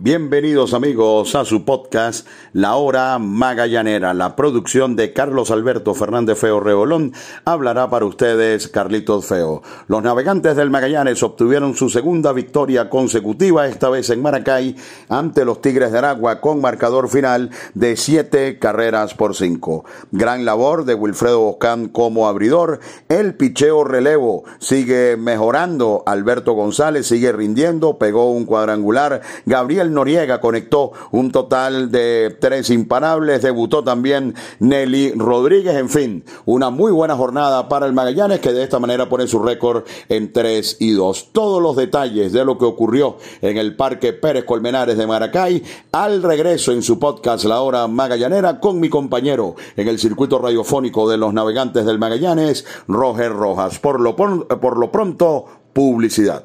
Bienvenidos amigos a su podcast La Hora Magallanera. La producción de Carlos Alberto Fernández Feo Reolón hablará para ustedes Carlitos Feo. Los navegantes del Magallanes obtuvieron su segunda victoria consecutiva, esta vez en Maracay, ante los Tigres de Aragua con marcador final de siete carreras por cinco. Gran labor de Wilfredo Boscán como abridor. El picheo relevo sigue mejorando. Alberto González sigue rindiendo, pegó un cuadrangular. Gabriel Noriega conectó un total de tres imparables, debutó también Nelly Rodríguez, en fin, una muy buena jornada para el Magallanes que de esta manera pone su récord en 3 y 2. Todos los detalles de lo que ocurrió en el Parque Pérez Colmenares de Maracay al regreso en su podcast La Hora Magallanera con mi compañero en el circuito radiofónico de los navegantes del Magallanes, Roger Rojas. Por lo, por lo pronto, publicidad.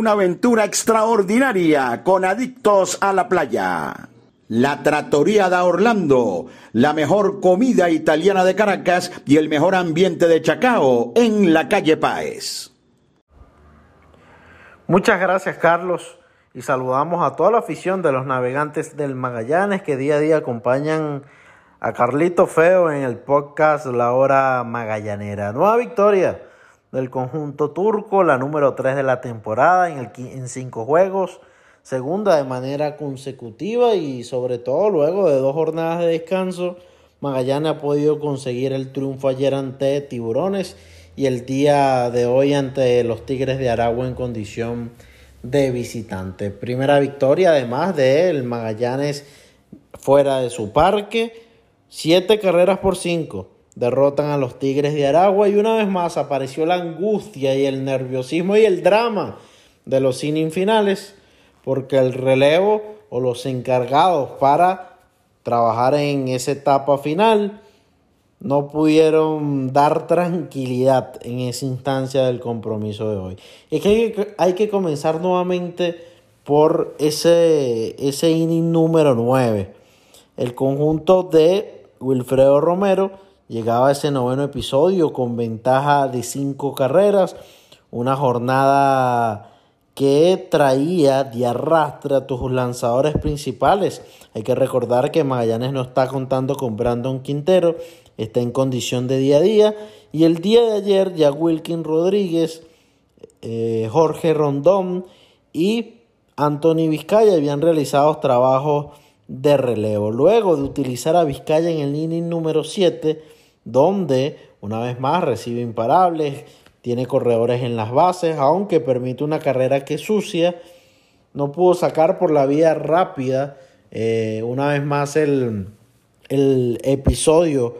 Una aventura extraordinaria con adictos a la playa. La Trattoria da Orlando, la mejor comida italiana de Caracas y el mejor ambiente de Chacao en la calle Páez. Muchas gracias Carlos y saludamos a toda la afición de los navegantes del Magallanes que día a día acompañan a Carlito Feo en el podcast La Hora Magallanera. Nueva victoria del conjunto turco, la número 3 de la temporada en, el, en cinco juegos, segunda de manera consecutiva y sobre todo luego de dos jornadas de descanso, Magallanes ha podido conseguir el triunfo ayer ante Tiburones y el día de hoy ante los Tigres de Aragua en condición de visitante. Primera victoria además de el Magallanes fuera de su parque, siete carreras por cinco derrotan a los Tigres de Aragua y una vez más apareció la angustia y el nerviosismo y el drama de los innings finales porque el relevo o los encargados para trabajar en esa etapa final no pudieron dar tranquilidad en esa instancia del compromiso de hoy. Es que hay que, comenzar nuevamente por ese, ese inning número 9. El conjunto de Wilfredo Romero llegaba ese noveno episodio con ventaja de cinco carreras, una jornada que traía de arrastre a tus lanzadores principales. Hay que recordar que Magallanes no está contando con Brandon Quintero, está en condición de día a día. Y el día de ayer ya Wilkin Rodríguez, eh, Jorge Rondón y Anthony Vizcaya habían realizado trabajos de relevo. Luego de utilizar a Vizcaya en el inning número 7, donde una vez más recibe imparables, tiene corredores en las bases, aunque permite una carrera que sucia, no pudo sacar por la vía rápida. Eh, una vez más el, el episodio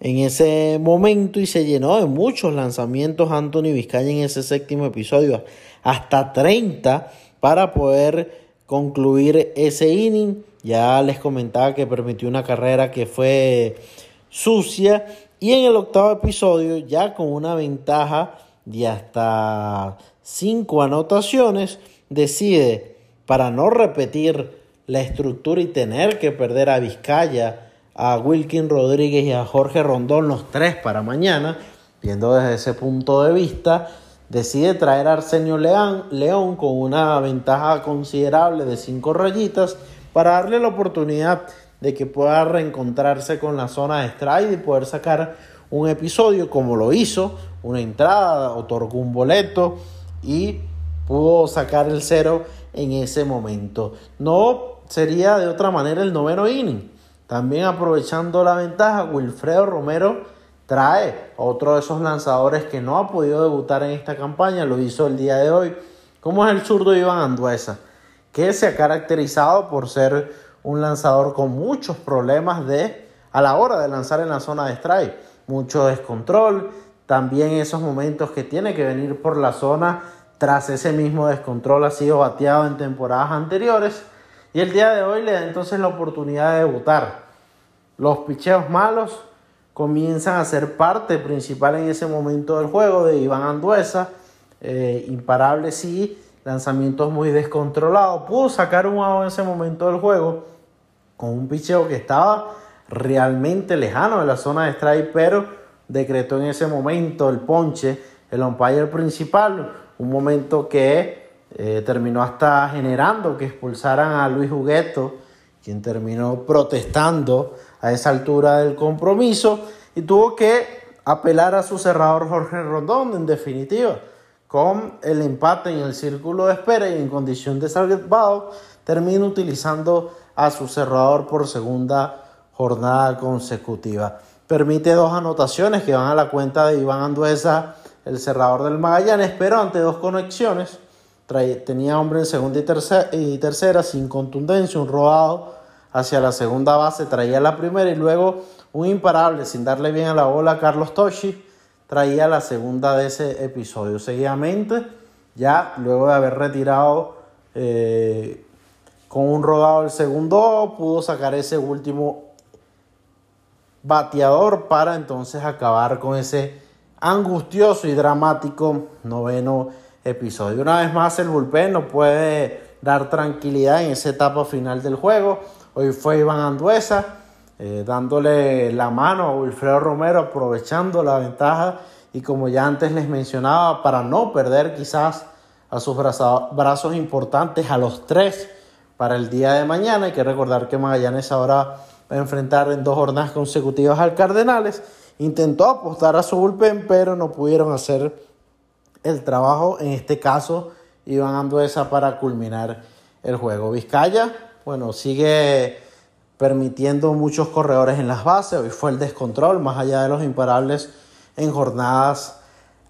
en ese momento y se llenó de muchos lanzamientos Anthony Vizcaya en ese séptimo episodio, hasta 30 para poder concluir ese inning. Ya les comentaba que permitió una carrera que fue sucia y en el octavo episodio ya con una ventaja de hasta 5 anotaciones decide para no repetir la estructura y tener que perder a Vizcaya a Wilkin Rodríguez y a Jorge Rondón, los tres para mañana, viendo desde ese punto de vista, decide traer a Arsenio León, León con una ventaja considerable de cinco rayitas para darle la oportunidad de que pueda reencontrarse con la zona de strike y poder sacar un episodio como lo hizo, una entrada, otorgó un boleto y pudo sacar el cero en ese momento. No sería de otra manera el noveno inning. También aprovechando la ventaja, Wilfredo Romero trae otro de esos lanzadores que no ha podido debutar en esta campaña, lo hizo el día de hoy, como es el zurdo Iván Anduesa, que se ha caracterizado por ser un lanzador con muchos problemas de a la hora de lanzar en la zona de strike, mucho descontrol, también esos momentos que tiene que venir por la zona tras ese mismo descontrol ha sido bateado en temporadas anteriores y el día de hoy le da entonces la oportunidad de debutar. Los picheos malos comienzan a ser parte principal en ese momento del juego de Iván Anduesa. Eh, imparable sí, lanzamientos muy descontrolados. Pudo sacar un out en ese momento del juego con un picheo que estaba realmente lejano de la zona de strike, pero decretó en ese momento el ponche, el umpire principal, un momento que eh, terminó hasta generando que expulsaran a Luis Jugueto, quien terminó protestando a esa altura del compromiso y tuvo que apelar a su cerrador Jorge Rondón, en definitiva, con el empate en el círculo de espera y en condición de salvado, termina utilizando a su cerrador por segunda jornada consecutiva. Permite dos anotaciones que van a la cuenta de Iván Anduesa, el cerrador del Magallanes, pero ante dos conexiones tenía hombre en segunda y, tercera sin contundencia, un rodado hacia la segunda base, traía la primera y luego un imparable sin darle bien a la bola a Carlos Toshi, traía la segunda de ese episodio. Seguidamente, ya luego de haber retirado eh, con un rodado el segundo, pudo sacar ese último bateador para entonces acabar con ese angustioso y dramático noveno episodio. Una vez más, el bullpen no puede dar tranquilidad en esa etapa final del juego. Hoy fue Iván Anduesa eh, dándole la mano a Wilfredo Romero, aprovechando la ventaja y como ya antes les mencionaba, para no perder quizás a sus brazos importantes a los tres para el día de mañana. Hay que recordar que Magallanes ahora va a enfrentar en dos jornadas consecutivas al Cardenales. Intentó apostar a su bullpen, pero no pudieron hacer el trabajo. En este caso, Iván Anduesa para culminar el juego. Vizcaya, bueno, sigue permitiendo muchos corredores en las bases. Hoy fue el descontrol, más allá de los imparables en jornadas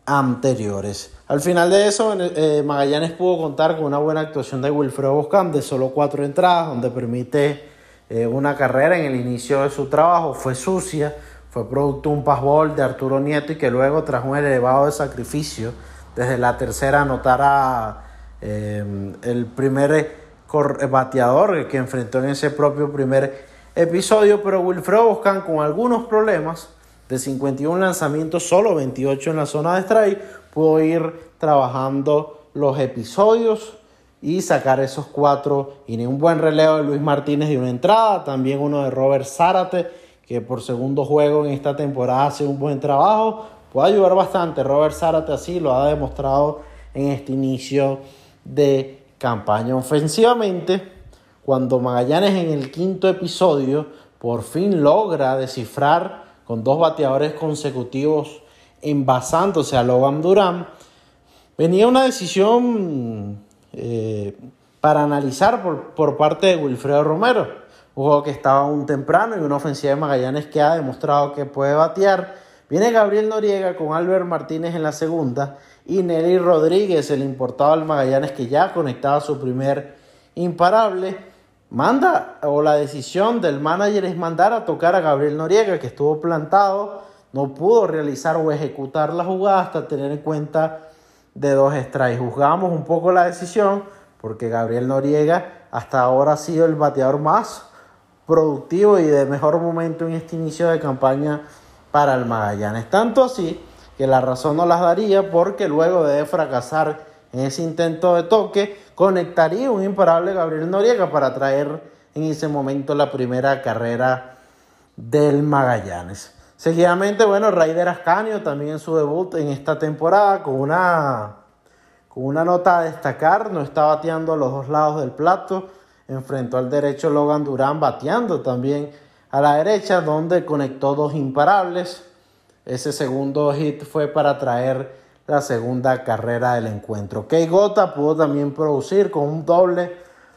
anteriores. Al final de eso, eh, Magallanes pudo contar con una buena actuación de Wilfredo Boscam de solo cuatro entradas, donde permite eh, una carrera en el inicio de su trabajo. Fue sucia, fue producto de un passball de Arturo Nieto y que luego, tras un elevado de sacrificio, desde la tercera anotara eh, el primer bateador que enfrentó en ese propio primer episodio. Pero Wilfredo Boscan, con algunos problemas, de 51 lanzamientos, solo 28 en la zona de strike pudo ir trabajando los episodios y sacar esos cuatro. Y ni un buen relevo de Luis Martínez de una entrada, también uno de Robert Zárate, que por segundo juego en esta temporada hace un buen trabajo. Puede ayudar bastante. Robert Zárate así lo ha demostrado en este inicio de campaña. Ofensivamente, cuando Magallanes en el quinto episodio por fin logra descifrar con dos bateadores consecutivos envasándose a Logan Durán, venía una decisión eh, para analizar por, parte de Wilfredo Romero. Un juego que estaba aún temprano y una ofensiva de Magallanes que ha demostrado que puede batear. Viene Gabriel Noriega con Albert Martínez en la segunda y Nelly Rodríguez, el importado del Magallanes que ya conectaba su primer imparable. Manda o la decisión del manager es mandar a tocar a Gabriel Noriega que estuvo plantado no pudo realizar o ejecutar la jugada hasta tener en cuenta de dos strikes. Juzgamos un poco la decisión porque Gabriel Noriega hasta ahora ha sido el bateador más productivo y de mejor momento en este inicio de campaña para el Magallanes. Tanto así que la razón no las daría porque luego de fracasar en ese intento de toque, conectaría un imparable Gabriel Noriega para traer en ese momento la primera carrera del Magallanes. Seguidamente, bueno, Raider Ascanio también en su debut en esta temporada con una, con una nota a destacar, no está bateando a los dos lados del plato, enfrentó al derecho Logan Durán bateando también a la derecha, donde conectó dos imparables. Ese segundo hit fue para traer la segunda carrera del encuentro. Kei Gota pudo también producir con un doble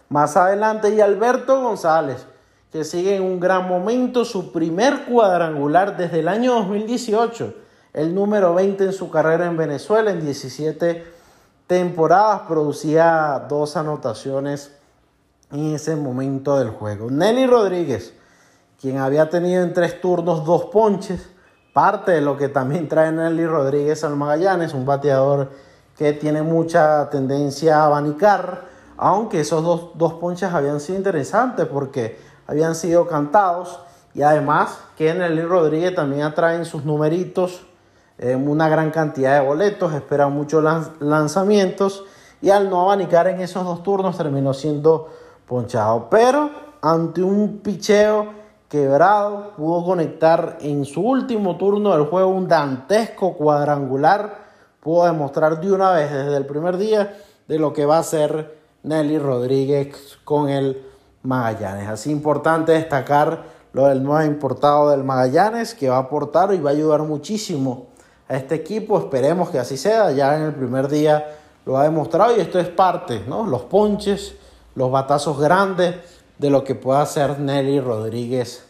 más adelante y Alberto González que sigue en un gran momento, su primer cuadrangular desde el año 2018, el número 20 en su carrera en Venezuela, en 17 temporadas, producía dos anotaciones en ese momento del juego. Nelly Rodríguez, quien había tenido en tres turnos dos ponches, parte de lo que también trae Nelly Rodríguez al Magallanes, un bateador que tiene mucha tendencia a abanicar, aunque esos dos, dos ponches habían sido interesantes porque habían sido cantados y además que Nelly Rodríguez también atraen sus numeritos en una gran cantidad de boletos, esperan muchos lanzamientos y al no abanicar en esos dos turnos terminó siendo ponchado. Pero ante un picheo quebrado pudo conectar en su último turno del juego un dantesco cuadrangular, pudo demostrar de una vez desde el primer día de lo que va a ser Nelly Rodríguez con el Magallanes. Así importante destacar lo del nuevo importado del Magallanes que va a aportar y va a ayudar muchísimo a este equipo. Esperemos que así sea. Ya en el primer día lo ha demostrado y esto es parte, ¿no? Los ponches, los batazos grandes de lo que pueda hacer Nelly Rodríguez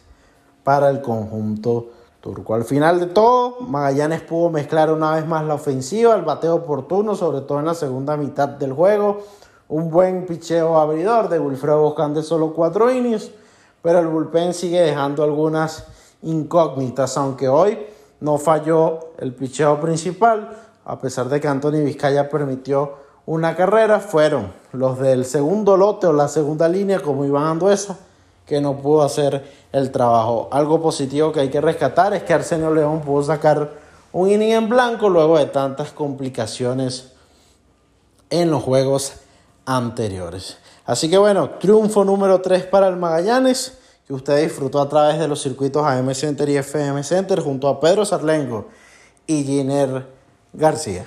para el conjunto turco. Al final de todo, Magallanes pudo mezclar una vez más la ofensiva, el bateo oportuno, sobre todo en la segunda mitad del juego un buen picheo abridor de Wilfredo Boscan de solo cuatro innings, pero el bullpen sigue dejando algunas incógnitas, aunque hoy no falló el picheo principal, a pesar de que Anthony Vizcaya permitió una carrera, fueron los del segundo lote o la segunda línea, como Iván Anduesa, que no pudo hacer el trabajo. Algo positivo que hay que rescatar es que Arsenio León pudo sacar un inning en blanco luego de tantas complicaciones en los juegos anteriores. Así que bueno, triunfo número 3 para el Magallanes, que usted disfrutó a través de los circuitos AM Center y FM Center junto a Pedro Sarlengo y Giner García.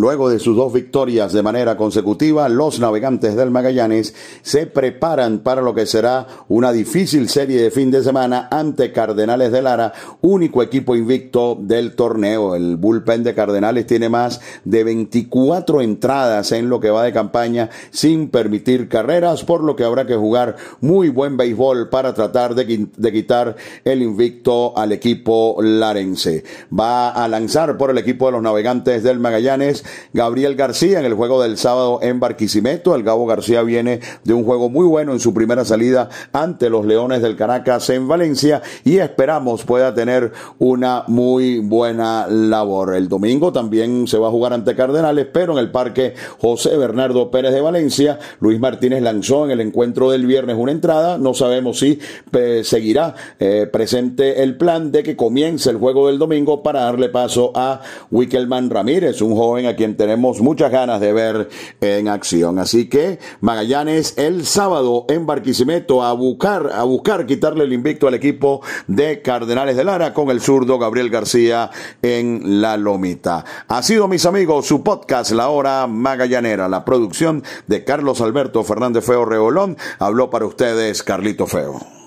Luego de sus dos victorias de manera consecutiva, los navegantes del Magallanes se preparan para lo que será una difícil serie de fin de semana ante Cardenales de Lara, único equipo invicto del torneo. El bullpen de Cardenales tiene más de 24 entradas en lo que va de campaña sin permitir carreras, por lo que habrá que jugar muy buen béisbol para tratar de, quitar el invicto al equipo larense. Va a lanzar por el equipo de los navegantes del Magallanes Gabriel García en el juego del sábado en Barquisimeto. El Gabo García viene de un juego muy bueno en su primera salida ante los Leones del Caracas en Valencia y esperamos pueda tener una muy buena labor. El domingo también se va a jugar ante Cardenales, pero en el parque José Bernardo Pérez de Valencia, Luis Martínez lanzó en el encuentro del viernes una entrada. No sabemos si eh, seguirá eh, presente el plan de que comience el juego del domingo para darle paso a Wickelman Ramírez, un joven a quien tenemos muchas ganas de ver en acción. Así que Magallanes el sábado en Barquisimeto a buscar, a buscar quitarle el invicto al equipo de Cardenales de Lara con el zurdo Gabriel García en la lomita. Ha sido, mis amigos, su podcast La Hora Magallanera, la producción de Carlos Alberto Fernández Feo Reolón. Habló para ustedes Carlito Feo.